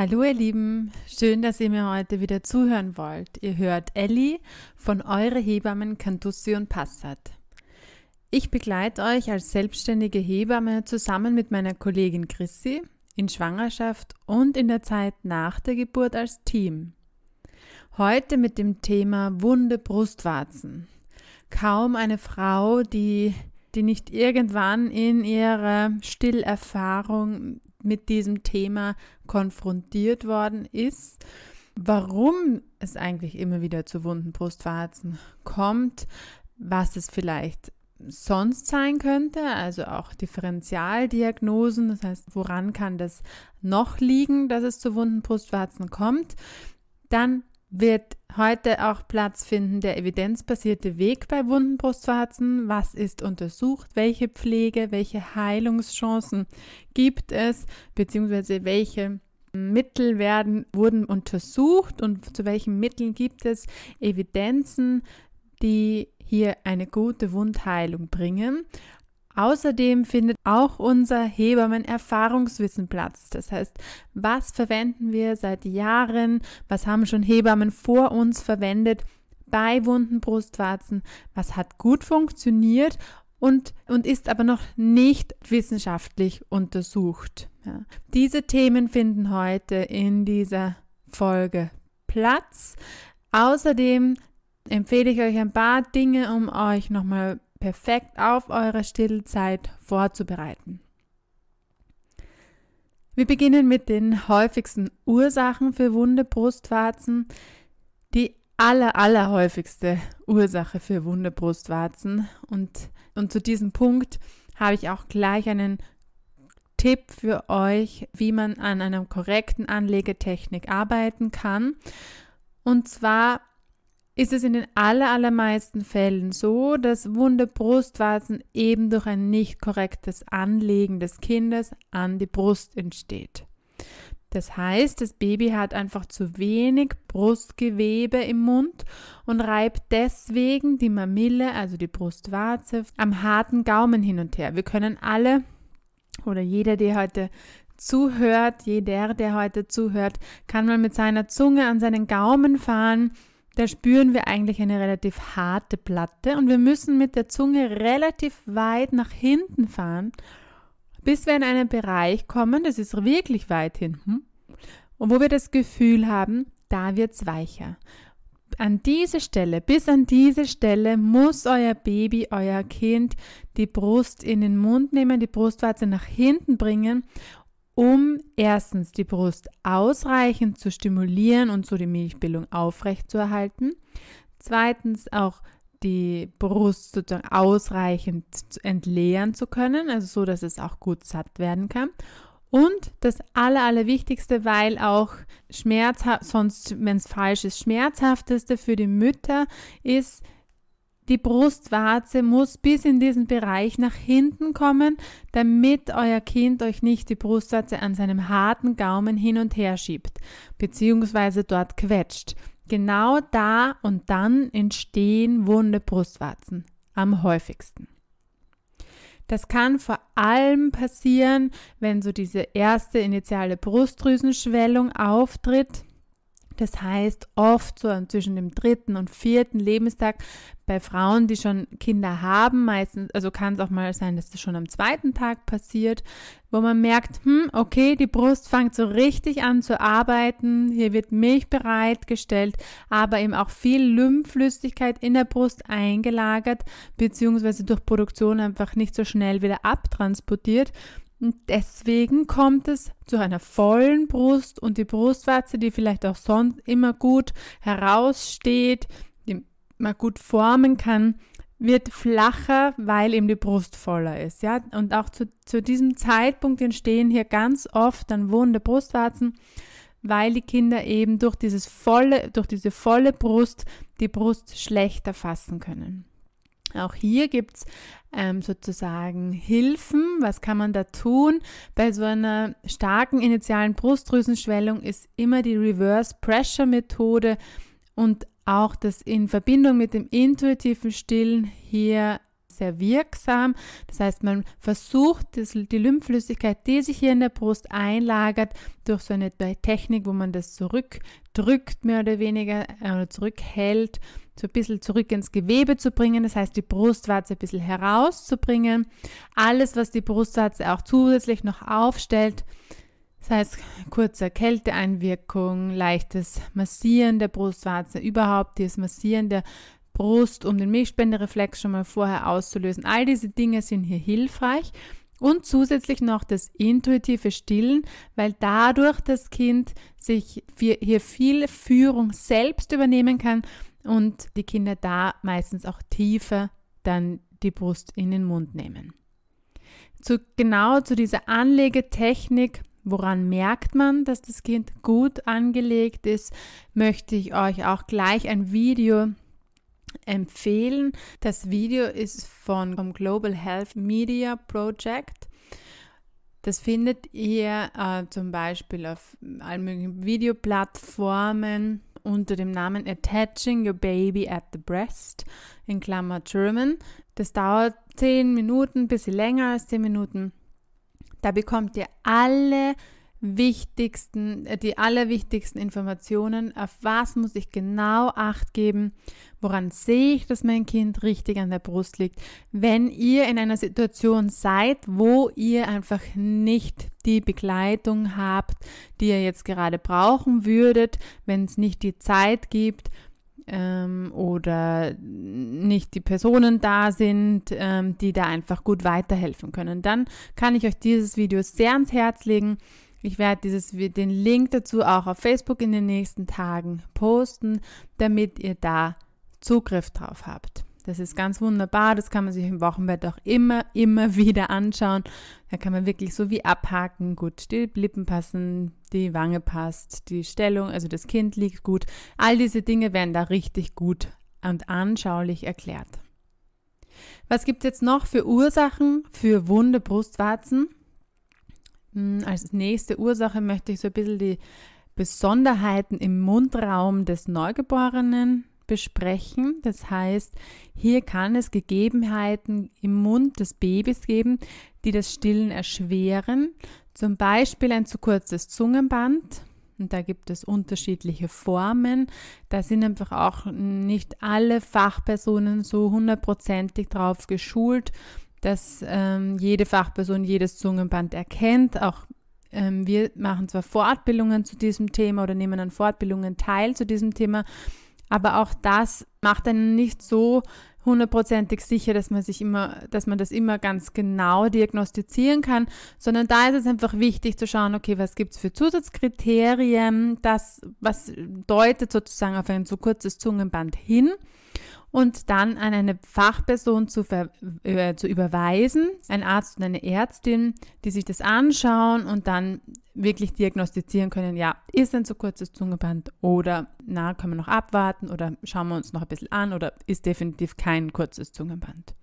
Hallo ihr Lieben, schön, dass ihr mir heute wieder zuhören wollt. Ihr hört Elli von Eure Hebammen Cantussi und Passat. Ich begleite euch als selbstständige Hebamme zusammen mit meiner Kollegin Chrissy in Schwangerschaft und in der Zeit nach der Geburt als Team. Heute mit dem Thema Wunde Brustwarzen. Kaum eine Frau, die, die nicht irgendwann in ihrer Stillerfahrung mit diesem Thema konfrontiert worden ist, warum es eigentlich immer wieder zu wunden Brustwarzen kommt, was es vielleicht sonst sein könnte, also auch Differentialdiagnosen, das heißt, woran kann das noch liegen, dass es zu wunden Brustwarzen kommt, dann wird heute auch Platz finden der evidenzbasierte Weg bei wunden Brustwarzen. Was ist untersucht? Welche Pflege, welche Heilungschancen gibt es? Beziehungsweise welche Mittel werden, wurden untersucht und zu welchen Mitteln gibt es Evidenzen, die hier eine gute Wundheilung bringen. Außerdem findet auch unser Hebammen-Erfahrungswissen Platz. Das heißt, was verwenden wir seit Jahren? Was haben schon Hebammen vor uns verwendet bei wunden Brustwarzen? Was hat gut funktioniert und, und ist aber noch nicht wissenschaftlich untersucht? Ja. Diese Themen finden heute in dieser Folge Platz. Außerdem empfehle ich euch ein paar Dinge, um euch nochmal perfekt auf eure Stillzeit vorzubereiten. Wir beginnen mit den häufigsten Ursachen für wunde Brustwarzen. Die aller, aller häufigste Ursache für wunde Brustwarzen. Und, und zu diesem Punkt habe ich auch gleich einen Tipp für euch, wie man an einer korrekten Anlegetechnik arbeiten kann. Und zwar ist es in den allermeisten Fällen so, dass wunde Brustwarzen eben durch ein nicht korrektes Anlegen des Kindes an die Brust entsteht. Das heißt, das Baby hat einfach zu wenig Brustgewebe im Mund und reibt deswegen die Mamille, also die Brustwarze, am harten Gaumen hin und her. Wir können alle oder jeder, der heute zuhört, jeder, der heute zuhört, kann mal mit seiner Zunge an seinen Gaumen fahren da spüren wir eigentlich eine relativ harte Platte und wir müssen mit der Zunge relativ weit nach hinten fahren, bis wir in einen Bereich kommen, das ist wirklich weit hinten, und wo wir das Gefühl haben, da wird es weicher. An diese Stelle, bis an diese Stelle muss euer Baby, euer Kind die Brust in den Mund nehmen, die Brustwarze nach hinten bringen um erstens die Brust ausreichend zu stimulieren und so die Milchbildung aufrechtzuerhalten. Zweitens auch die Brust sozusagen ausreichend entleeren zu können, also so, dass es auch gut satt werden kann. Und das Aller, Allerwichtigste, weil auch schmerzhaft, sonst, wenn es falsch ist, schmerzhafteste für die Mütter ist, die Brustwarze muss bis in diesen Bereich nach hinten kommen, damit euer Kind euch nicht die Brustwarze an seinem harten Gaumen hin und her schiebt, beziehungsweise dort quetscht. Genau da und dann entstehen wunde Brustwarzen am häufigsten. Das kann vor allem passieren, wenn so diese erste initiale Brustdrüsenschwellung auftritt. Das heißt, oft so zwischen dem dritten und vierten Lebenstag bei Frauen, die schon Kinder haben, meistens, also kann es auch mal sein, dass das schon am zweiten Tag passiert, wo man merkt, hm, okay, die Brust fängt so richtig an zu arbeiten, hier wird Milch bereitgestellt, aber eben auch viel Lymphflüssigkeit in der Brust eingelagert, beziehungsweise durch Produktion einfach nicht so schnell wieder abtransportiert. Und deswegen kommt es zu einer vollen Brust und die Brustwarze, die vielleicht auch sonst immer gut heraussteht, die man gut formen kann, wird flacher, weil eben die Brust voller ist. Ja? Und auch zu, zu diesem Zeitpunkt entstehen hier ganz oft dann wunde Brustwarzen, weil die Kinder eben durch, dieses volle, durch diese volle Brust die Brust schlechter fassen können. Auch hier gibt es ähm, sozusagen Hilfen. Was kann man da tun? Bei so einer starken initialen Brustdrüsenschwellung ist immer die Reverse Pressure Methode und auch das in Verbindung mit dem intuitiven Stillen hier sehr wirksam. Das heißt, man versucht die Lymphflüssigkeit, die sich hier in der Brust einlagert, durch so eine Technik, wo man das zurückdrückt, mehr oder weniger, oder zurückhält, so ein bisschen zurück ins Gewebe zu bringen. Das heißt, die Brustwarze ein bisschen herauszubringen. Alles, was die Brustwarze auch zusätzlich noch aufstellt, das heißt, kurze Kälteeinwirkung, leichtes Massieren der Brustwarze, überhaupt dieses Massieren der Brust, um den Milchspendereflex schon mal vorher auszulösen. All diese Dinge sind hier hilfreich. Und zusätzlich noch das intuitive Stillen, weil dadurch das Kind sich hier viel Führung selbst übernehmen kann und die Kinder da meistens auch tiefer dann die Brust in den Mund nehmen. Zu, genau zu dieser Anlegetechnik Woran merkt man, dass das Kind gut angelegt ist, möchte ich euch auch gleich ein Video empfehlen. Das Video ist von vom Global Health Media Project. Das findet ihr äh, zum Beispiel auf allen möglichen Videoplattformen unter dem Namen Attaching Your Baby at the Breast in Klammer German. Das dauert 10 Minuten, ein bisschen länger als 10 Minuten. Da bekommt ihr alle wichtigsten, äh, die allerwichtigsten Informationen, auf was muss ich genau acht geben, woran sehe ich, dass mein Kind richtig an der Brust liegt. Wenn ihr in einer Situation seid, wo ihr einfach nicht die Begleitung habt, die ihr jetzt gerade brauchen würdet, wenn es nicht die Zeit gibt, ähm, oder nicht die Personen da sind, ähm, die da einfach gut weiterhelfen können. Dann kann ich euch dieses Video sehr ans Herz legen. Ich werde dieses, den Link dazu auch auf Facebook in den nächsten Tagen posten, damit ihr da Zugriff drauf habt. Das ist ganz wunderbar. Das kann man sich im Wochenbett auch immer, immer wieder anschauen. Da kann man wirklich so wie abhaken. Gut, die Lippen passen, die Wange passt, die Stellung, also das Kind liegt gut. All diese Dinge werden da richtig gut und anschaulich erklärt. Was gibt es jetzt noch für Ursachen für wunde Brustwarzen? Hm, als nächste Ursache möchte ich so ein bisschen die Besonderheiten im Mundraum des Neugeborenen besprechen. Das heißt, hier kann es Gegebenheiten im Mund des Babys geben, die das Stillen erschweren. Zum Beispiel ein zu kurzes Zungenband. Und da gibt es unterschiedliche Formen. Da sind einfach auch nicht alle Fachpersonen so hundertprozentig drauf geschult, dass ähm, jede Fachperson jedes Zungenband erkennt. Auch ähm, wir machen zwar Fortbildungen zu diesem Thema oder nehmen an Fortbildungen teil zu diesem Thema, aber auch das macht einen nicht so hundertprozentig sicher, dass man sich immer, dass man das immer ganz genau diagnostizieren kann, sondern da ist es einfach wichtig zu schauen, okay, was gibt es für Zusatzkriterien, das, was deutet sozusagen auf ein zu kurzes Zungenband hin und dann an eine Fachperson zu, äh, zu überweisen, ein Arzt und eine Ärztin, die sich das anschauen und dann wirklich diagnostizieren können, ja, ist ein zu kurzes Zungenband oder na, können wir noch abwarten oder schauen wir uns noch ein bisschen an oder ist definitiv kein kurzes Zungenband.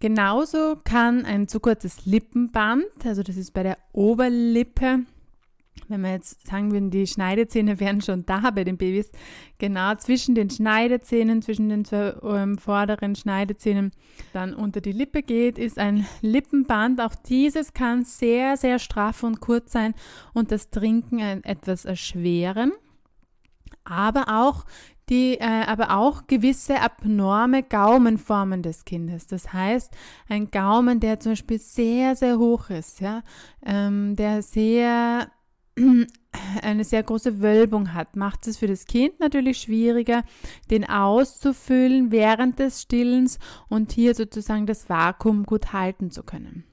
Genauso kann ein zu kurzes Lippenband, also das ist bei der Oberlippe, wenn wir jetzt sagen würden, die Schneidezähne wären schon da bei den Babys, genau zwischen den Schneidezähnen, zwischen den zwei ähm, vorderen Schneidezähnen, dann unter die Lippe geht, ist ein Lippenband. Auch dieses kann sehr, sehr straff und kurz sein und das Trinken etwas erschweren. Aber auch die, äh, aber auch gewisse abnorme Gaumenformen des Kindes. Das heißt, ein Gaumen, der zum Beispiel sehr, sehr hoch ist, ja, ähm, der sehr eine sehr große Wölbung hat, macht es für das Kind natürlich schwieriger, den auszufüllen während des Stillens und hier sozusagen das Vakuum gut halten zu können.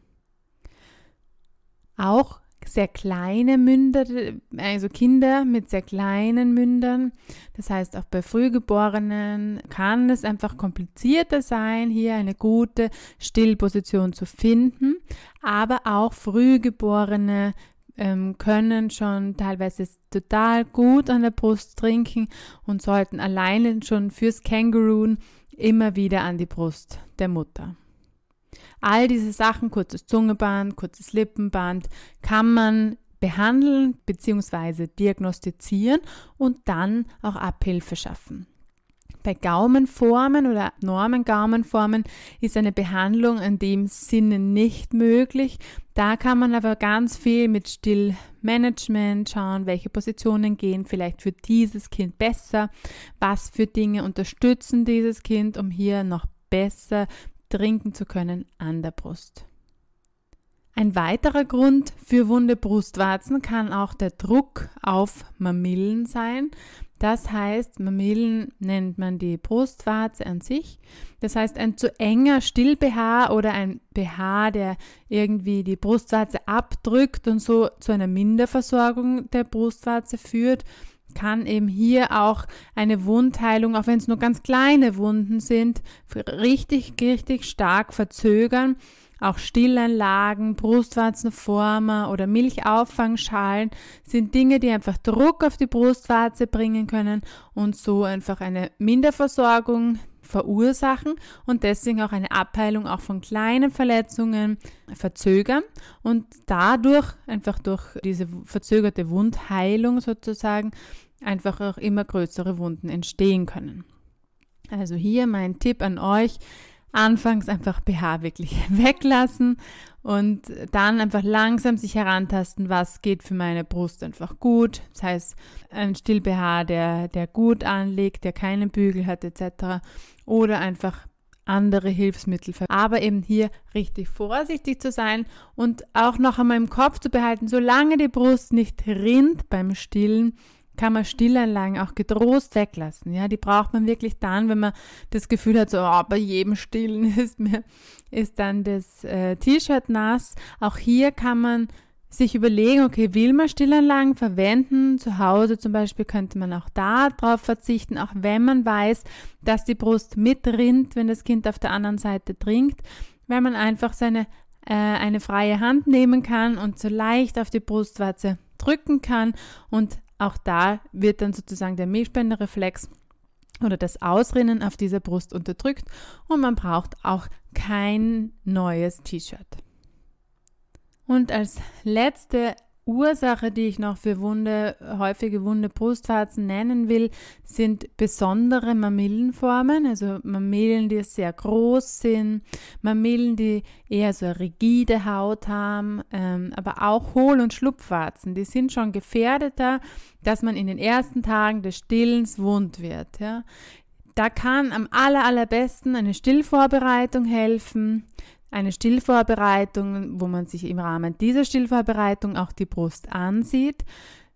Auch sehr kleine Münder, also Kinder mit sehr kleinen Mündern. Das heißt, auch bei Frühgeborenen kann es einfach komplizierter sein, hier eine gute Stillposition zu finden. Aber auch Frühgeborene ähm, können schon teilweise total gut an der Brust trinken und sollten alleine schon fürs Kängurun immer wieder an die Brust der Mutter. All diese Sachen, kurzes Zungeband, kurzes Lippenband, kann man behandeln bzw. diagnostizieren und dann auch Abhilfe schaffen. Bei Gaumenformen oder abnormen Gaumenformen ist eine Behandlung in dem Sinne nicht möglich. Da kann man aber ganz viel mit Stillmanagement schauen, welche Positionen gehen vielleicht für dieses Kind besser, was für Dinge unterstützen dieses Kind, um hier noch besser trinken zu können an der Brust. Ein weiterer Grund für wunde Brustwarzen kann auch der Druck auf Mamillen sein. Das heißt, Mamillen nennt man die Brustwarze an sich. Das heißt, ein zu enger Still-BH oder ein BH, der irgendwie die Brustwarze abdrückt und so zu einer Minderversorgung der Brustwarze führt, kann eben hier auch eine Wundheilung, auch wenn es nur ganz kleine Wunden sind, richtig, richtig stark verzögern auch Stillanlagen, Brustwarzenformer oder Milchauffangschalen sind Dinge, die einfach Druck auf die Brustwarze bringen können und so einfach eine Minderversorgung verursachen und deswegen auch eine Abheilung auch von kleinen Verletzungen verzögern und dadurch einfach durch diese verzögerte Wundheilung sozusagen einfach auch immer größere Wunden entstehen können. Also hier mein Tipp an euch, anfangs einfach BH wirklich weglassen und dann einfach langsam sich herantasten, was geht für meine Brust einfach gut. Das heißt, ein Still-BH, der, der gut anlegt, der keinen Bügel hat etc. Oder einfach andere Hilfsmittel. Aber eben hier richtig vorsichtig zu sein und auch noch einmal im Kopf zu behalten, solange die Brust nicht rinnt beim Stillen, kann man Stillanlagen auch getrost weglassen. Ja, die braucht man wirklich dann, wenn man das Gefühl hat, so oh, bei jedem Stillen ist mir ist dann das äh, T-Shirt nass. Auch hier kann man sich überlegen, okay, will man Stillanlagen verwenden? Zu Hause zum Beispiel könnte man auch da drauf verzichten, auch wenn man weiß, dass die Brust mitrinnt, wenn das Kind auf der anderen Seite trinkt, weil man einfach seine äh, eine freie Hand nehmen kann und so leicht auf die Brustwarze drücken kann und auch da wird dann sozusagen der Milchspendereflex oder das Ausrinnen auf dieser Brust unterdrückt und man braucht auch kein neues T-Shirt. Und als letzte Ursache, die ich noch für Wunde, häufige Wunde Brustwarzen nennen will, sind besondere Mamillenformen, also Mamillen, die sehr groß sind, Mamillen, die eher so eine rigide Haut haben, ähm, aber auch Hohl- und Schlupfwarzen, die sind schon gefährdeter, dass man in den ersten Tagen des Stillens wund wird. Ja. Da kann am aller, allerbesten eine Stillvorbereitung helfen eine Stillvorbereitung, wo man sich im Rahmen dieser Stillvorbereitung auch die Brust ansieht,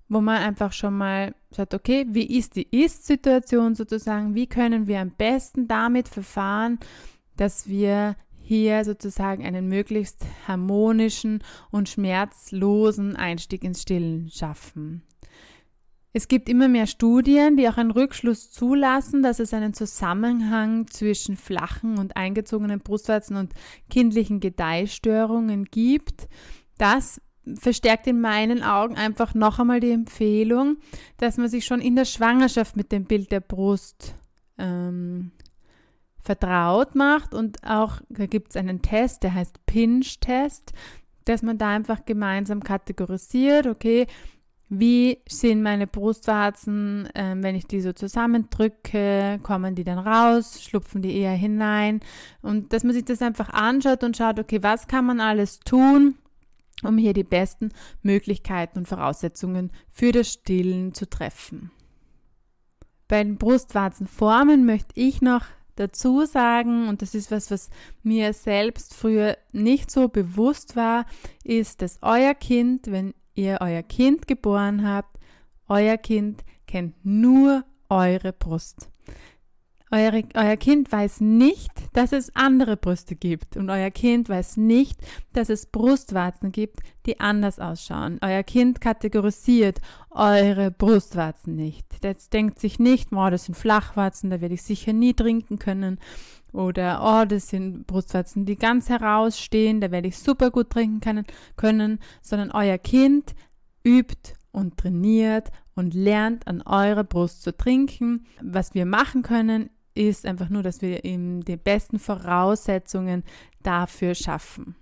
wo man einfach schon mal sagt, okay, wie ist die Ist-Situation sozusagen, wie können wir am besten damit verfahren, dass wir hier sozusagen einen möglichst harmonischen und schmerzlosen Einstieg ins Stillen schaffen. Es gibt immer mehr Studien, die auch einen Rückschluss zulassen, dass es einen Zusammenhang zwischen flachen und eingezogenen Brustwarzen und kindlichen Gedeihstörungen gibt. Das verstärkt in meinen Augen einfach noch einmal die Empfehlung, dass man sich schon in der Schwangerschaft mit dem Bild der Brust ähm, vertraut macht und auch, da gibt es einen Test, der heißt Pinch-Test, dass man da einfach gemeinsam kategorisiert, okay, wie sind meine Brustwarzen, äh, wenn ich die so zusammendrücke, kommen die dann raus, schlupfen die eher hinein? Und dass man sich das einfach anschaut und schaut, okay, was kann man alles tun, um hier die besten Möglichkeiten und Voraussetzungen für das Stillen zu treffen. Bei den Brustwarzenformen möchte ich noch dazu sagen, und das ist was, was mir selbst früher nicht so bewusst war, ist, dass euer Kind, wenn ihr euer Kind geboren habt, euer Kind kennt nur eure Brust. Eure, euer Kind weiß nicht, dass es andere Brüste gibt und euer Kind weiß nicht, dass es Brustwarzen gibt, die anders ausschauen. Euer Kind kategorisiert eure Brustwarzen nicht. Das denkt sich nicht, oh, das sind Flachwarzen, da werde ich sicher nie trinken können. Oder, oh, das sind Brustwarzen, die ganz herausstehen, da werde ich super gut trinken können, können, sondern euer Kind übt und trainiert und lernt an eurer Brust zu trinken. Was wir machen können, ist einfach nur, dass wir ihm die besten Voraussetzungen dafür schaffen.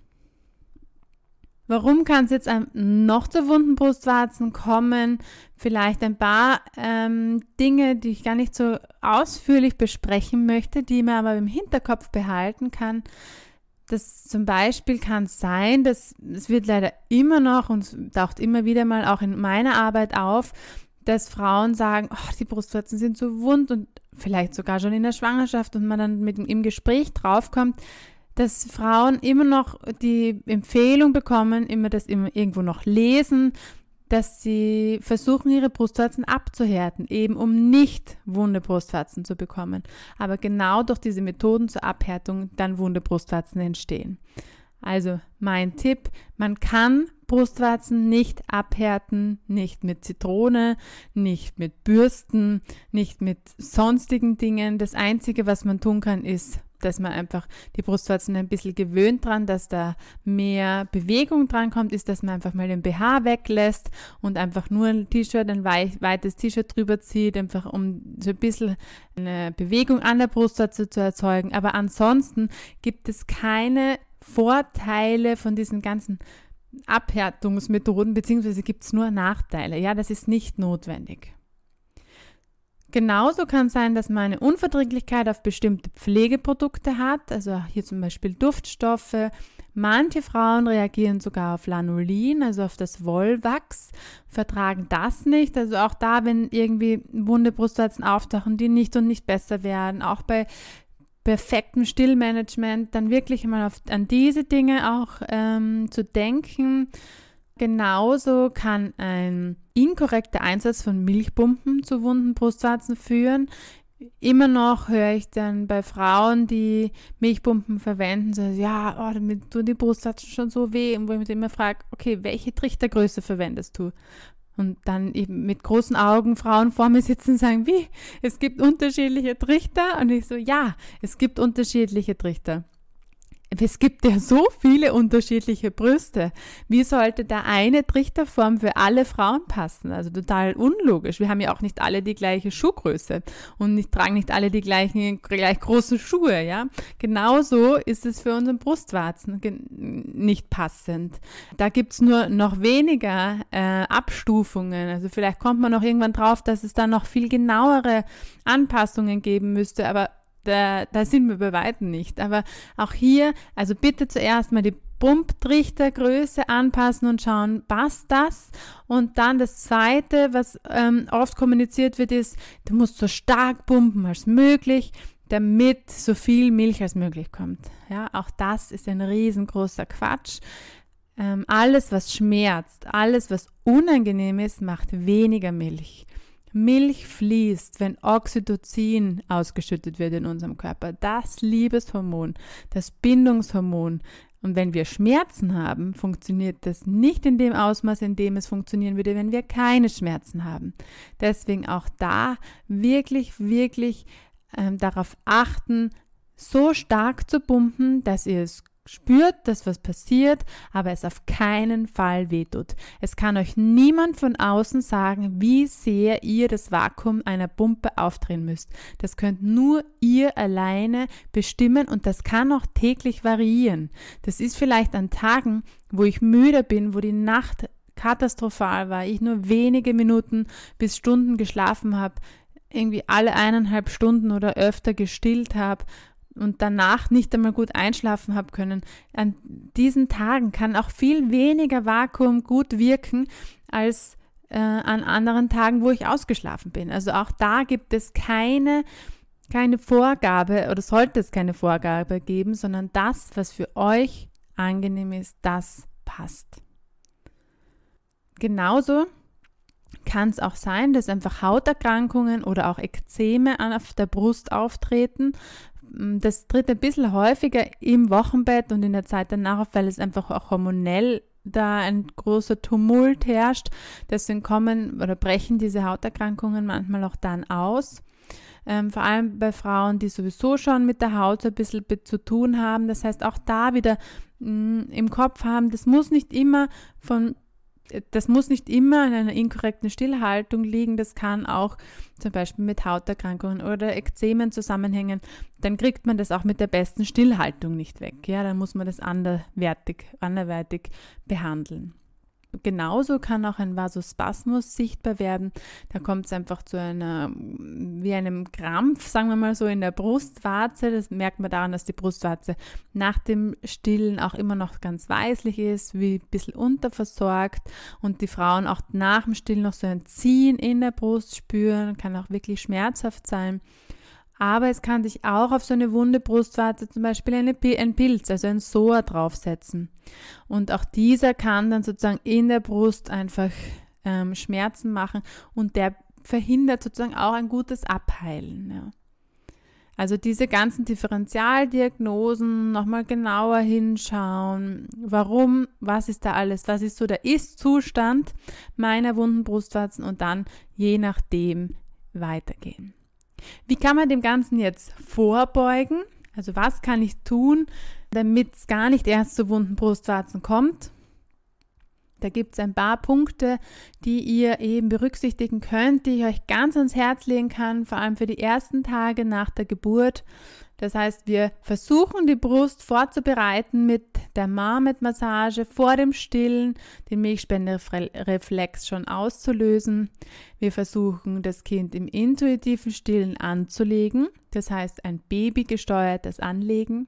Warum kann es jetzt noch zu wunden Brustwarzen kommen? Vielleicht ein paar ähm, Dinge, die ich gar nicht so ausführlich besprechen möchte, die man aber im Hinterkopf behalten kann. Das zum Beispiel kann sein, dass es wird leider immer noch und taucht immer wieder mal auch in meiner Arbeit auf, dass Frauen sagen, oh, die Brustwarzen sind so wund und vielleicht sogar schon in der Schwangerschaft und man dann mit im Gespräch draufkommt, dass Frauen immer noch die Empfehlung bekommen, immer das immer irgendwo noch lesen, dass sie versuchen, ihre Brustwarzen abzuhärten, eben um nicht wunde Brustwarzen zu bekommen. Aber genau durch diese Methoden zur Abhärtung dann wunde Brustwarzen entstehen. Also mein Tipp, man kann Brustwarzen nicht abhärten, nicht mit Zitrone, nicht mit Bürsten, nicht mit sonstigen Dingen. Das Einzige, was man tun kann, ist, dass man einfach die Brustwarzen ein bisschen gewöhnt dran, dass da mehr Bewegung dran kommt, ist, dass man einfach mal den BH weglässt und einfach nur ein T-Shirt, ein weites T-Shirt drüber zieht, einfach um so ein bisschen eine Bewegung an der Brustwarze zu erzeugen. Aber ansonsten gibt es keine Vorteile von diesen ganzen Abhärtungsmethoden, beziehungsweise gibt es nur Nachteile. Ja, das ist nicht notwendig. Genauso kann es sein, dass man eine Unverträglichkeit auf bestimmte Pflegeprodukte hat, also hier zum Beispiel Duftstoffe. Manche Frauen reagieren sogar auf Lanolin, also auf das Wollwachs, vertragen das nicht. Also auch da, wenn irgendwie wunde Brustwarzen auftauchen, die nicht und nicht besser werden, auch bei perfektem Stillmanagement, dann wirklich mal auf, an diese Dinge auch ähm, zu denken. Genauso kann ein inkorrekter Einsatz von Milchpumpen zu wunden Brustwarzen führen. Immer noch höre ich dann bei Frauen, die Milchpumpen verwenden, so, ja, oh, damit tun die Brustwarzen schon so weh. Und wo ich mich immer frage, okay, welche Trichtergröße verwendest du? Und dann eben mit großen Augen Frauen vor mir sitzen und sagen, wie? Es gibt unterschiedliche Trichter? Und ich so, ja, es gibt unterschiedliche Trichter. Es gibt ja so viele unterschiedliche Brüste. Wie sollte da eine Trichterform für alle Frauen passen? Also total unlogisch. Wir haben ja auch nicht alle die gleiche Schuhgröße und nicht, tragen nicht alle die gleichen, gleich großen Schuhe, ja. Genauso ist es für unseren Brustwarzen nicht passend. Da gibt's nur noch weniger äh, Abstufungen. Also vielleicht kommt man noch irgendwann drauf, dass es da noch viel genauere Anpassungen geben müsste, aber da, da sind wir bei weitem nicht. Aber auch hier, also bitte zuerst mal die Pumptrichtergröße anpassen und schauen, passt das? Und dann das Zweite, was ähm, oft kommuniziert wird, ist, du musst so stark pumpen als möglich, damit so viel Milch als möglich kommt. Ja, auch das ist ein riesengroßer Quatsch. Ähm, alles, was schmerzt, alles, was unangenehm ist, macht weniger Milch. Milch fließt, wenn Oxytocin ausgeschüttet wird in unserem Körper. Das Liebeshormon, das Bindungshormon. Und wenn wir Schmerzen haben, funktioniert das nicht in dem Ausmaß, in dem es funktionieren würde, wenn wir keine Schmerzen haben. Deswegen auch da wirklich, wirklich ähm, darauf achten, so stark zu pumpen, dass ihr es Spürt, dass was passiert, aber es auf keinen Fall wehtut. Es kann euch niemand von außen sagen, wie sehr ihr das Vakuum einer Pumpe aufdrehen müsst. Das könnt nur ihr alleine bestimmen und das kann auch täglich variieren. Das ist vielleicht an Tagen, wo ich müde bin, wo die Nacht katastrophal war, ich nur wenige Minuten bis Stunden geschlafen habe, irgendwie alle eineinhalb Stunden oder öfter gestillt habe und danach nicht einmal gut einschlafen habe können. An diesen Tagen kann auch viel weniger Vakuum gut wirken als äh, an anderen Tagen, wo ich ausgeschlafen bin. Also auch da gibt es keine, keine Vorgabe oder sollte es keine Vorgabe geben, sondern das, was für euch angenehm ist, das passt. Genauso kann es auch sein, dass einfach Hauterkrankungen oder auch Ekzeme auf der Brust auftreten, das tritt ein bisschen häufiger im Wochenbett und in der Zeit danach weil es einfach auch hormonell da ein großer Tumult herrscht. Deswegen kommen oder brechen diese Hauterkrankungen manchmal auch dann aus. Ähm, vor allem bei Frauen, die sowieso schon mit der Haut ein bisschen zu tun haben. Das heißt, auch da wieder mh, im Kopf haben, das muss nicht immer von das muss nicht immer an einer inkorrekten Stillhaltung liegen, das kann auch zum Beispiel mit Hauterkrankungen oder Ekzemen zusammenhängen. Dann kriegt man das auch mit der besten Stillhaltung nicht weg. Ja, dann muss man das anderwertig, anderweitig behandeln. Genauso kann auch ein Vasospasmus sichtbar werden. Da kommt es einfach zu einer, wie einem Krampf, sagen wir mal so, in der Brustwarze. Das merkt man daran, dass die Brustwarze nach dem Stillen auch immer noch ganz weißlich ist, wie ein bisschen unterversorgt und die Frauen auch nach dem Stillen noch so ein Ziehen in der Brust spüren, kann auch wirklich schmerzhaft sein. Aber es kann sich auch auf so eine wunde Brustwarze zum Beispiel eine, ein Pilz, also ein Soa draufsetzen. Und auch dieser kann dann sozusagen in der Brust einfach ähm, Schmerzen machen und der verhindert sozusagen auch ein gutes Abheilen. Ja. Also diese ganzen Differentialdiagnosen nochmal genauer hinschauen. Warum? Was ist da alles? Was ist so der Ist-Zustand meiner wunden Brustwarzen und dann je nachdem weitergehen. Wie kann man dem Ganzen jetzt vorbeugen? Also was kann ich tun, damit es gar nicht erst zu wunden Brustwarzen kommt? Da gibt es ein paar Punkte, die ihr eben berücksichtigen könnt, die ich euch ganz ans Herz legen kann, vor allem für die ersten Tage nach der Geburt. Das heißt, wir versuchen die Brust vorzubereiten mit der Marmot-Massage vor dem Stillen, den Milchspendereflex schon auszulösen. Wir versuchen, das Kind im intuitiven Stillen anzulegen, das heißt ein babygesteuertes Anlegen.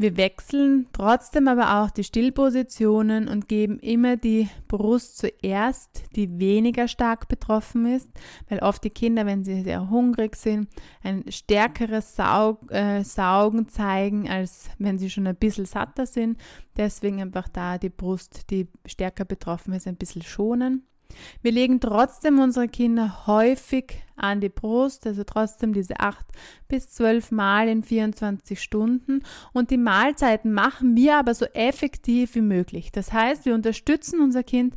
Wir wechseln trotzdem aber auch die Stillpositionen und geben immer die Brust zuerst, die weniger stark betroffen ist, weil oft die Kinder, wenn sie sehr hungrig sind, ein stärkeres Saug, äh, Saugen zeigen, als wenn sie schon ein bisschen satter sind. Deswegen einfach da die Brust, die stärker betroffen ist, ein bisschen schonen. Wir legen trotzdem unsere Kinder häufig an die Brust, also trotzdem diese acht bis zwölf Mal in 24 Stunden. Und die Mahlzeiten machen wir aber so effektiv wie möglich. Das heißt, wir unterstützen unser Kind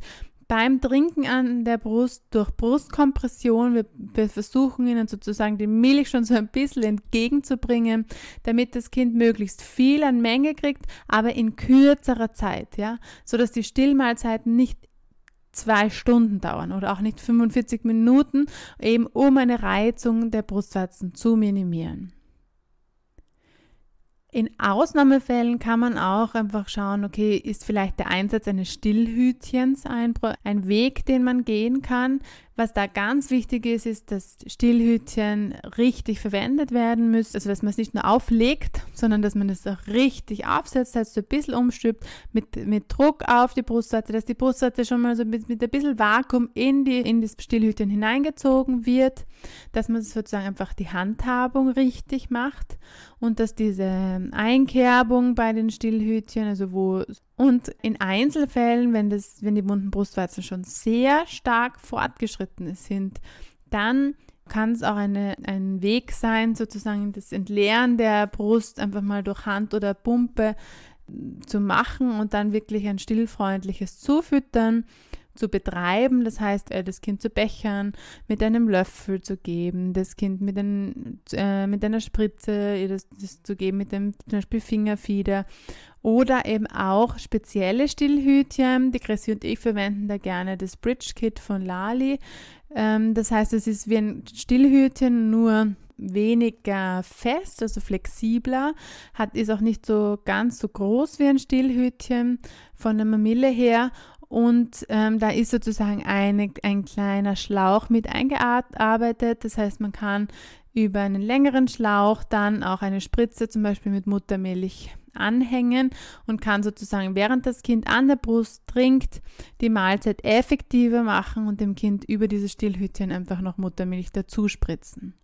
beim Trinken an der Brust durch Brustkompression. Wir, wir, versuchen ihnen sozusagen die Milch schon so ein bisschen entgegenzubringen, damit das Kind möglichst viel an Menge kriegt, aber in kürzerer Zeit, ja, so dass die Stillmahlzeiten nicht zwei Stunden dauern oder auch nicht 45 Minuten, eben um eine Reizung der Brustwarzen zu minimieren. In Ausnahmefällen kann man auch einfach schauen, okay, ist vielleicht der Einsatz eines Stillhütchens ein, ein Weg, den man gehen kann. Was da ganz wichtig ist, ist, dass Stillhütchen richtig verwendet werden müssen. Also, dass man es nicht nur auflegt, sondern dass man es auch richtig aufsetzt, heißt so ein bisschen umstülpt, mit, mit Druck auf die Brustseite, dass die Brustseite schon mal so mit, mit ein bisschen Vakuum in, die, in das Stillhütchen hineingezogen wird, dass man sozusagen einfach die Handhabung richtig macht und dass diese Einkerbung bei den Stillhütchen, also wo und in Einzelfällen, wenn, das, wenn die wunden Brustwarzen schon sehr stark fortgeschritten sind, dann kann es auch eine, ein Weg sein, sozusagen das Entleeren der Brust einfach mal durch Hand oder Pumpe zu machen und dann wirklich ein stillfreundliches Zufüttern zu betreiben, das heißt, äh, das Kind zu bechern, mit einem Löffel zu geben, das Kind mit, ein, äh, mit einer Spritze das, das zu geben, mit dem zum Beispiel Fingerfieder oder eben auch spezielle Stillhütchen. Die Chrissy und ich verwenden da gerne das Bridge Kit von Lali. Ähm, das heißt, es ist wie ein Stillhütchen, nur weniger fest, also flexibler, hat, ist auch nicht so ganz so groß wie ein Stillhütchen von der Mamille her und ähm, da ist sozusagen eine, ein kleiner Schlauch mit eingearbeitet. Das heißt, man kann über einen längeren Schlauch dann auch eine Spritze zum Beispiel mit Muttermilch anhängen und kann sozusagen, während das Kind an der Brust trinkt, die Mahlzeit effektiver machen und dem Kind über dieses Stillhütchen einfach noch Muttermilch dazu spritzen.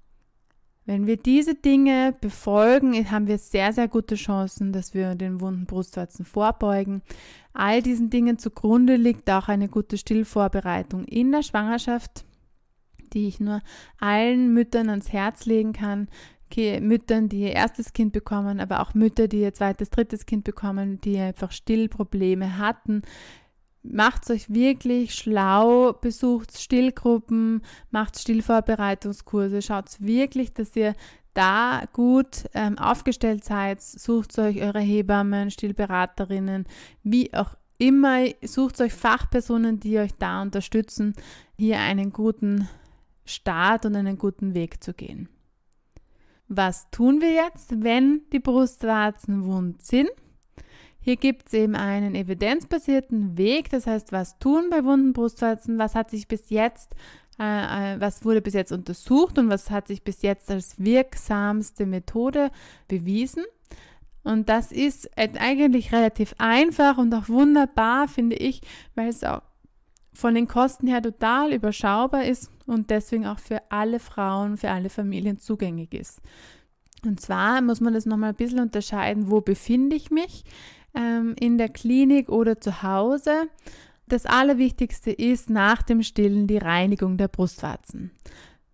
Wenn wir diese Dinge befolgen, haben wir sehr, sehr gute Chancen, dass wir den wunden Brustwarzen vorbeugen. All diesen Dingen zugrunde liegt auch eine gute Stillvorbereitung in der Schwangerschaft, die ich nur allen Müttern ans Herz legen kann. Müttern, die ihr erstes Kind bekommen, aber auch Mütter, die ihr zweites, drittes Kind bekommen, die einfach Stillprobleme hatten, macht euch wirklich schlau, besucht Stillgruppen, macht Stillvorbereitungskurse, schaut wirklich, dass ihr da gut ähm, aufgestellt seid, sucht euch eure Hebammen, Stillberaterinnen, wie auch immer, sucht euch Fachpersonen, die euch da unterstützen, hier einen guten Start und einen guten Weg zu gehen. Was tun wir jetzt, wenn die Brustwarzen wund sind? Hier gibt es eben einen evidenzbasierten Weg, das heißt, was tun bei wunden Brustwarzen, was hat sich bis jetzt, äh, äh, was wurde bis jetzt untersucht und was hat sich bis jetzt als wirksamste Methode bewiesen. Und das ist eigentlich relativ einfach und auch wunderbar, finde ich, weil es auch von den Kosten her total überschaubar ist und deswegen auch für alle Frauen, für alle Familien zugänglich ist. Und zwar muss man das nochmal ein bisschen unterscheiden, wo befinde ich mich ähm, in der Klinik oder zu Hause. Das Allerwichtigste ist nach dem Stillen die Reinigung der Brustwarzen.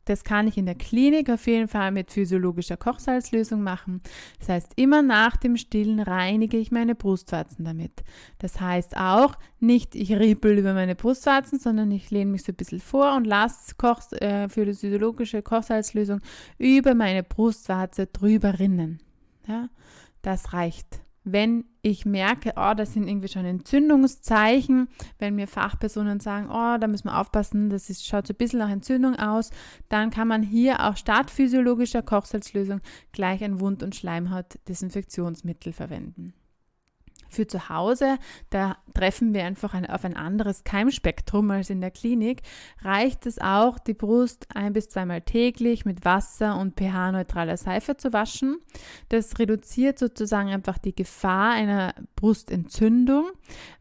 Das kann ich in der Klinik auf jeden Fall mit physiologischer Kochsalzlösung machen. Das heißt, immer nach dem Stillen reinige ich meine Brustwarzen damit. Das heißt auch nicht, ich riepel über meine Brustwarzen, sondern ich lehne mich so ein bisschen vor und lasse äh, für die physiologische Kochsalzlösung über meine Brustwarze drüber rinnen. Ja, das reicht wenn ich merke, oh, das sind irgendwie schon Entzündungszeichen, wenn mir Fachpersonen sagen, oh, da müssen wir aufpassen, das ist, schaut so ein bisschen nach Entzündung aus, dann kann man hier auch statt physiologischer Kochsalzlösung gleich ein Wund- und Schleimhautdesinfektionsmittel verwenden. Für zu Hause, da treffen wir einfach ein, auf ein anderes Keimspektrum als in der Klinik, reicht es auch, die Brust ein bis zweimal täglich mit Wasser und pH-neutraler Seife zu waschen. Das reduziert sozusagen einfach die Gefahr einer Brustentzündung,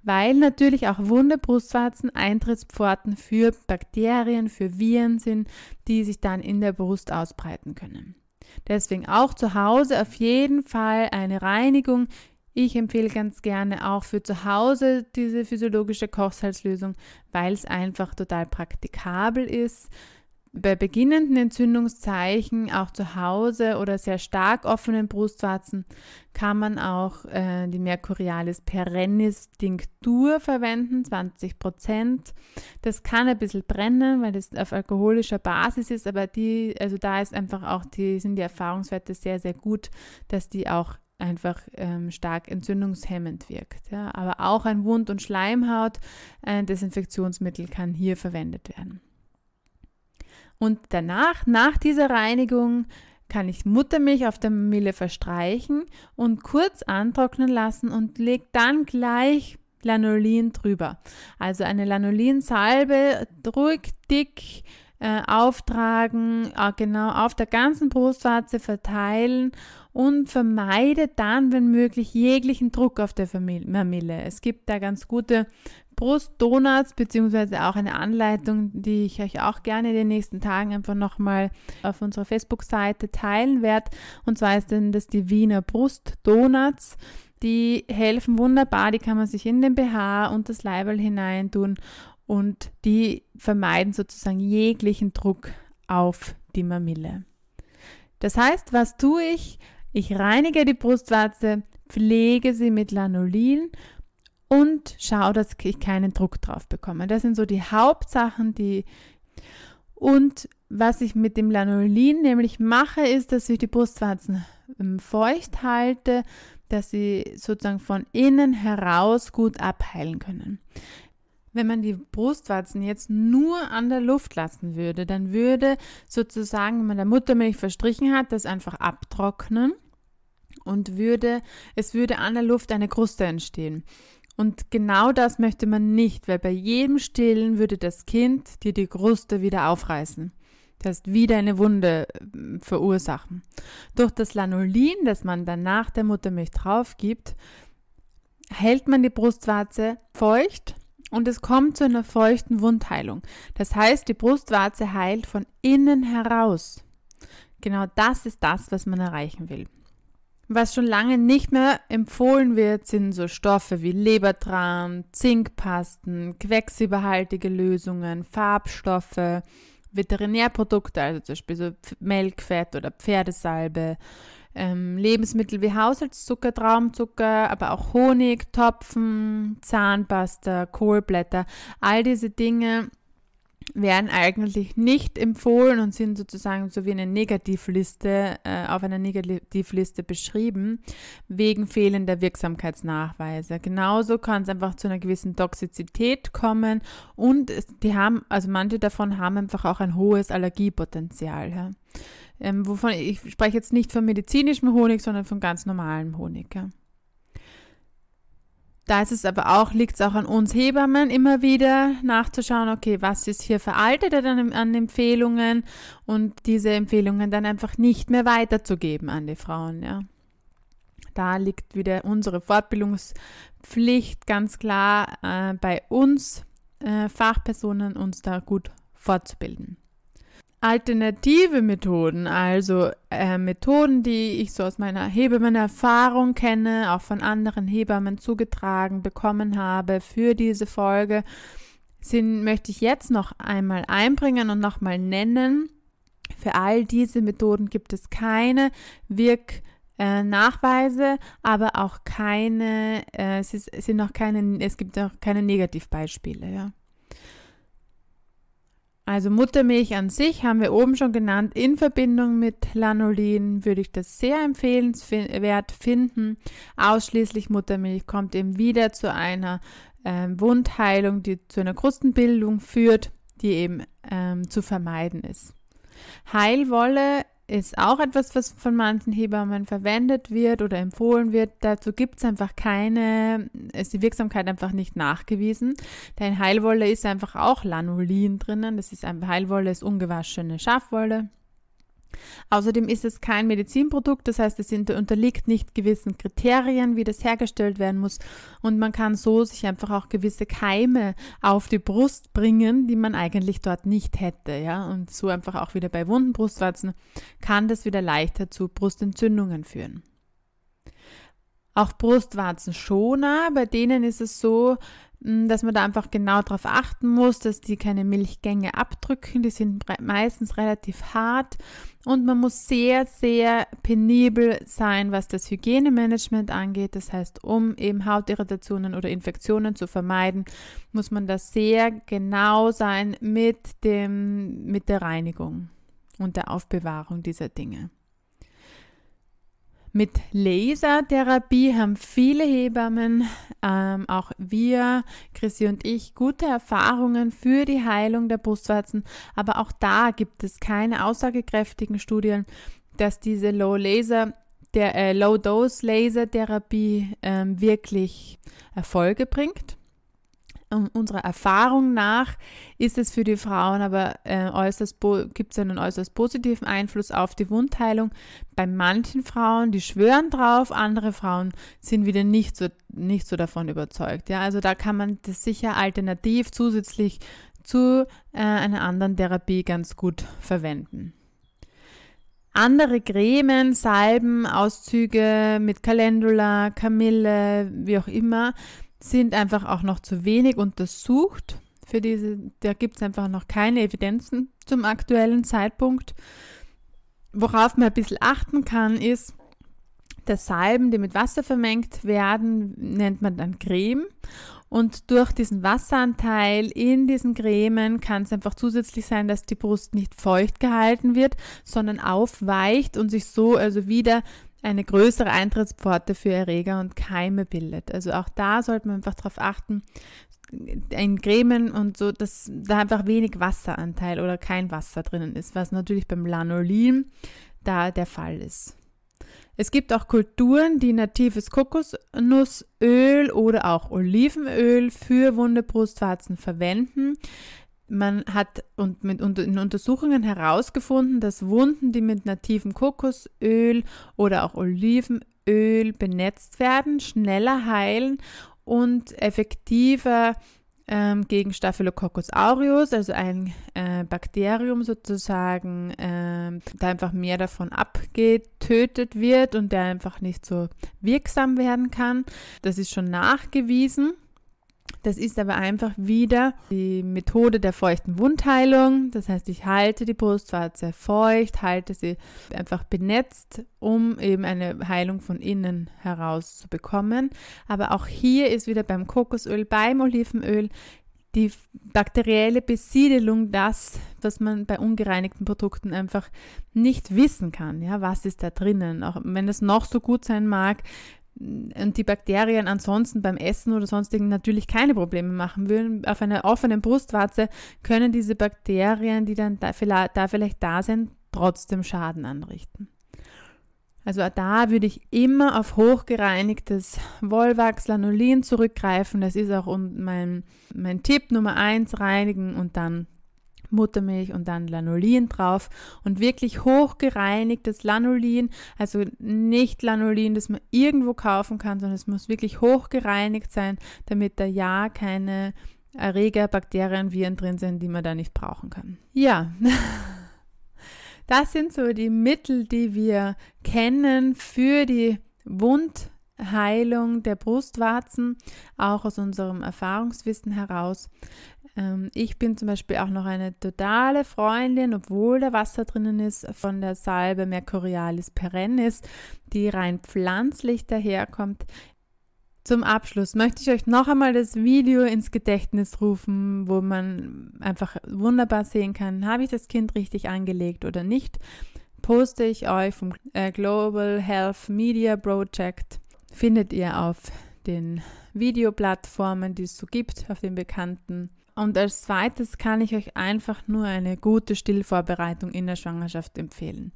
weil natürlich auch wunde Brustwarzen Eintrittspforten für Bakterien, für Viren sind, die sich dann in der Brust ausbreiten können. Deswegen auch zu Hause auf jeden Fall eine Reinigung ich empfehle ganz gerne auch für zu Hause diese physiologische Kochsalzlösung, weil es einfach total praktikabel ist. Bei beginnenden Entzündungszeichen, auch zu Hause oder sehr stark offenen Brustwarzen, kann man auch äh, die Mercurialis perennis Tinktur verwenden, 20 Prozent. Das kann ein bisschen brennen, weil das auf alkoholischer Basis ist, aber die, also da ist einfach auch die, sind die Erfahrungswerte sehr, sehr gut, dass die auch einfach ähm, stark entzündungshemmend wirkt. Ja. Aber auch ein Wund- und Schleimhaut, ein Desinfektionsmittel kann hier verwendet werden. Und danach, nach dieser Reinigung, kann ich Muttermilch auf der Mille verstreichen und kurz antrocknen lassen und lege dann gleich Lanolin drüber. Also eine Lanolinsalbe, ruhig dick äh, auftragen, äh, genau auf der ganzen Brustwarze verteilen und vermeide dann, wenn möglich, jeglichen Druck auf der Mamille. Es gibt da ganz gute Brustdonuts beziehungsweise auch eine Anleitung, die ich euch auch gerne in den nächsten Tagen einfach nochmal auf unserer Facebook-Seite teilen werde. Und zwar ist denn das die Wiener Brustdonuts. Die helfen wunderbar, die kann man sich in den BH und das Leiberl hineintun und die vermeiden sozusagen jeglichen Druck auf die Mamille. Das heißt, was tue ich? Ich reinige die Brustwarze, pflege sie mit Lanolin und schaue, dass ich keinen Druck drauf bekomme. Das sind so die Hauptsachen, die und was ich mit dem Lanolin nämlich mache, ist, dass ich die Brustwarzen ähm, feucht halte, dass sie sozusagen von innen heraus gut abheilen können. Wenn man die Brustwarzen jetzt nur an der Luft lassen würde, dann würde sozusagen, wenn man der Muttermilch verstrichen hat, das einfach abtrocknen und würde, es würde an der Luft eine Kruste entstehen. Und genau das möchte man nicht, weil bei jedem Stillen würde das Kind dir die Kruste wieder aufreißen. Das heißt, wieder eine Wunde äh, verursachen. Durch das Lanolin, das man dann nach der Muttermilch drauf gibt, hält man die Brustwarze feucht und es kommt zu einer feuchten Wundheilung. Das heißt, die Brustwarze heilt von innen heraus. Genau das ist das, was man erreichen will. Was schon lange nicht mehr empfohlen wird, sind so Stoffe wie Lebertran, Zinkpasten, quecksilberhaltige Lösungen, Farbstoffe, Veterinärprodukte, also zum Beispiel so Melkfett oder Pferdesalbe, ähm, Lebensmittel wie Haushaltszucker, Traumzucker, aber auch Honig, Topfen, Zahnpasta, Kohlblätter, all diese Dinge werden eigentlich nicht empfohlen und sind sozusagen so wie eine Negativliste, äh, auf einer Negativliste beschrieben, wegen fehlender Wirksamkeitsnachweise. Genauso kann es einfach zu einer gewissen Toxizität kommen und es, die haben, also manche davon haben einfach auch ein hohes Allergiepotenzial. Ja. Ähm, wovon ich spreche jetzt nicht von medizinischem Honig, sondern von ganz normalem Honig. Ja. Da ist es aber auch, liegt es auch an uns Hebammen immer wieder nachzuschauen, okay, was ist hier veraltet an, an Empfehlungen und diese Empfehlungen dann einfach nicht mehr weiterzugeben an die Frauen, ja. Da liegt wieder unsere Fortbildungspflicht ganz klar äh, bei uns äh, Fachpersonen, uns da gut fortzubilden. Alternative Methoden, also äh, Methoden, die ich so aus meiner Hebammen-Erfahrung kenne, auch von anderen Hebammen zugetragen bekommen habe für diese Folge, sind, möchte ich jetzt noch einmal einbringen und nochmal nennen. Für all diese Methoden gibt es keine Wirknachweise, äh, aber auch keine, äh, es, ist, es sind noch keine, es gibt auch keine Negativbeispiele, ja. Also Muttermilch an sich haben wir oben schon genannt. In Verbindung mit Lanolin würde ich das sehr empfehlenswert finden. Ausschließlich Muttermilch kommt eben wieder zu einer ähm, Wundheilung, die zu einer Krustenbildung führt, die eben ähm, zu vermeiden ist. Heilwolle ist auch etwas, was von manchen Hebammen verwendet wird oder empfohlen wird. Dazu gibt es einfach keine, ist die Wirksamkeit einfach nicht nachgewiesen. Denn Heilwolle ist einfach auch Lanolin drinnen. Das ist ein Heilwolle, ist ungewaschene Schafwolle. Außerdem ist es kein Medizinprodukt, das heißt, es unterliegt nicht gewissen Kriterien, wie das hergestellt werden muss. Und man kann so sich einfach auch gewisse Keime auf die Brust bringen, die man eigentlich dort nicht hätte. Ja? Und so einfach auch wieder bei wunden Brustwarzen kann das wieder leichter zu Brustentzündungen führen. Auch Brustwarzenschoner, bei denen ist es so, dass man da einfach genau darauf achten muss, dass die keine Milchgänge abdrücken. Die sind meistens relativ hart und man muss sehr, sehr penibel sein, was das Hygienemanagement angeht. Das heißt, um eben Hautirritationen oder Infektionen zu vermeiden, muss man da sehr genau sein mit, dem, mit der Reinigung und der Aufbewahrung dieser Dinge. Mit Lasertherapie haben viele Hebammen, ähm, auch wir, Chrissy und ich, gute Erfahrungen für die Heilung der Brustwarzen. Aber auch da gibt es keine aussagekräftigen Studien, dass diese Low-Laser der äh, Low-Dose-Lasertherapie ähm, wirklich Erfolge bringt unserer Erfahrung nach ist es für die Frauen aber äh, äußerst gibt es einen äußerst positiven Einfluss auf die Wundheilung. Bei manchen Frauen, die schwören drauf, andere Frauen sind wieder nicht so, nicht so davon überzeugt. Ja, also da kann man das sicher alternativ zusätzlich zu äh, einer anderen Therapie ganz gut verwenden. Andere Cremen, Salben, Auszüge mit Calendula, Kamille, wie auch immer, sind einfach auch noch zu wenig untersucht. Für diese, da gibt es einfach noch keine Evidenzen zum aktuellen Zeitpunkt. Worauf man ein bisschen achten kann, ist, dass Salben, die mit Wasser vermengt werden, nennt man dann Creme. Und durch diesen Wasseranteil in diesen Cremen kann es einfach zusätzlich sein, dass die Brust nicht feucht gehalten wird, sondern aufweicht und sich so also wieder eine größere Eintrittspforte für Erreger und Keime bildet. Also auch da sollte man einfach darauf achten, in Cremen und so, dass da einfach wenig Wasseranteil oder kein Wasser drinnen ist, was natürlich beim Lanolin da der Fall ist. Es gibt auch Kulturen, die natives Kokosnussöl oder auch Olivenöl für wunde Brustwarzen verwenden. Man hat und mit, in Untersuchungen herausgefunden, dass Wunden, die mit nativem Kokosöl oder auch Olivenöl benetzt werden, schneller heilen und effektiver ähm, gegen Staphylococcus aureus, also ein äh, Bakterium sozusagen, äh, da einfach mehr davon abgetötet wird und der einfach nicht so wirksam werden kann. Das ist schon nachgewiesen. Das ist aber einfach wieder die Methode der feuchten Wundheilung. Das heißt, ich halte die Brustwarze feucht, halte sie einfach benetzt, um eben eine Heilung von innen heraus zu bekommen. Aber auch hier ist wieder beim Kokosöl, beim Olivenöl die bakterielle Besiedelung das, was man bei ungereinigten Produkten einfach nicht wissen kann. Ja, was ist da drinnen? Auch wenn es noch so gut sein mag, und die Bakterien ansonsten beim Essen oder sonstigen natürlich keine Probleme machen würden, auf einer offenen Brustwarze können diese Bakterien, die dann da vielleicht, da sind, trotzdem Schaden anrichten. Also da würde ich immer auf hochgereinigtes Wollwachs, Lanolin zurückgreifen. Das ist auch mein, mein Tipp Nummer eins, reinigen und dann Muttermilch und dann Lanolin drauf und wirklich hochgereinigtes Lanolin, also nicht Lanolin, das man irgendwo kaufen kann, sondern es muss wirklich hochgereinigt sein, damit da ja keine Erreger, Bakterien, Viren drin sind, die man da nicht brauchen kann. Ja. Das sind so die Mittel, die wir kennen für die Wundheilung der Brustwarzen, auch aus unserem Erfahrungswissen heraus. Ähm, ich bin zum Beispiel auch noch eine totale Freundin, obwohl da Wasser drinnen ist, von der Salbe Mercurialis perennis, die rein pflanzlich daherkommt. Zum Abschluss möchte ich euch noch einmal das Video ins Gedächtnis rufen, wo man einfach wunderbar sehen kann, habe ich das Kind richtig angelegt oder nicht. Poste ich euch vom äh, Global Health Media Project. Findet ihr auf den Videoplattformen, die es so gibt, auf den bekannten und als zweites kann ich euch einfach nur eine gute Stillvorbereitung in der Schwangerschaft empfehlen.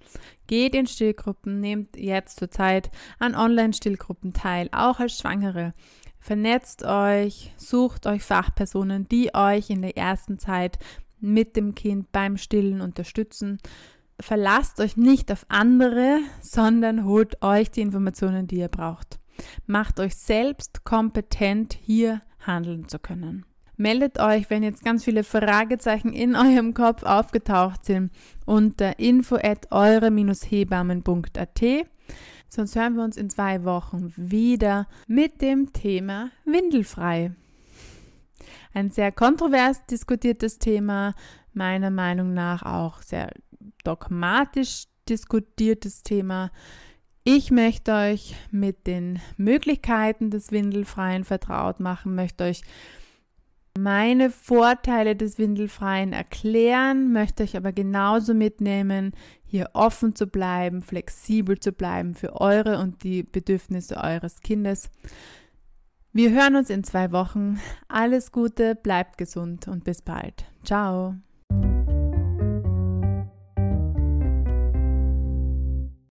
Geht in Stillgruppen, nehmt jetzt zur Zeit an Online-Stillgruppen teil, auch als Schwangere. Vernetzt euch, sucht euch Fachpersonen, die euch in der ersten Zeit mit dem Kind beim Stillen unterstützen. Verlasst euch nicht auf andere, sondern holt euch die Informationen, die ihr braucht. Macht euch selbst kompetent, hier handeln zu können. Meldet euch, wenn jetzt ganz viele Fragezeichen in eurem Kopf aufgetaucht sind, unter info at eure-hebammen.at. Sonst hören wir uns in zwei Wochen wieder mit dem Thema Windelfrei. Ein sehr kontrovers diskutiertes Thema, meiner Meinung nach auch sehr dogmatisch diskutiertes Thema. Ich möchte euch mit den Möglichkeiten des Windelfreien vertraut machen, möchte euch meine Vorteile des Windelfreien erklären, möchte euch aber genauso mitnehmen, hier offen zu bleiben, flexibel zu bleiben für eure und die Bedürfnisse eures Kindes. Wir hören uns in zwei Wochen. Alles Gute, bleibt gesund und bis bald. Ciao.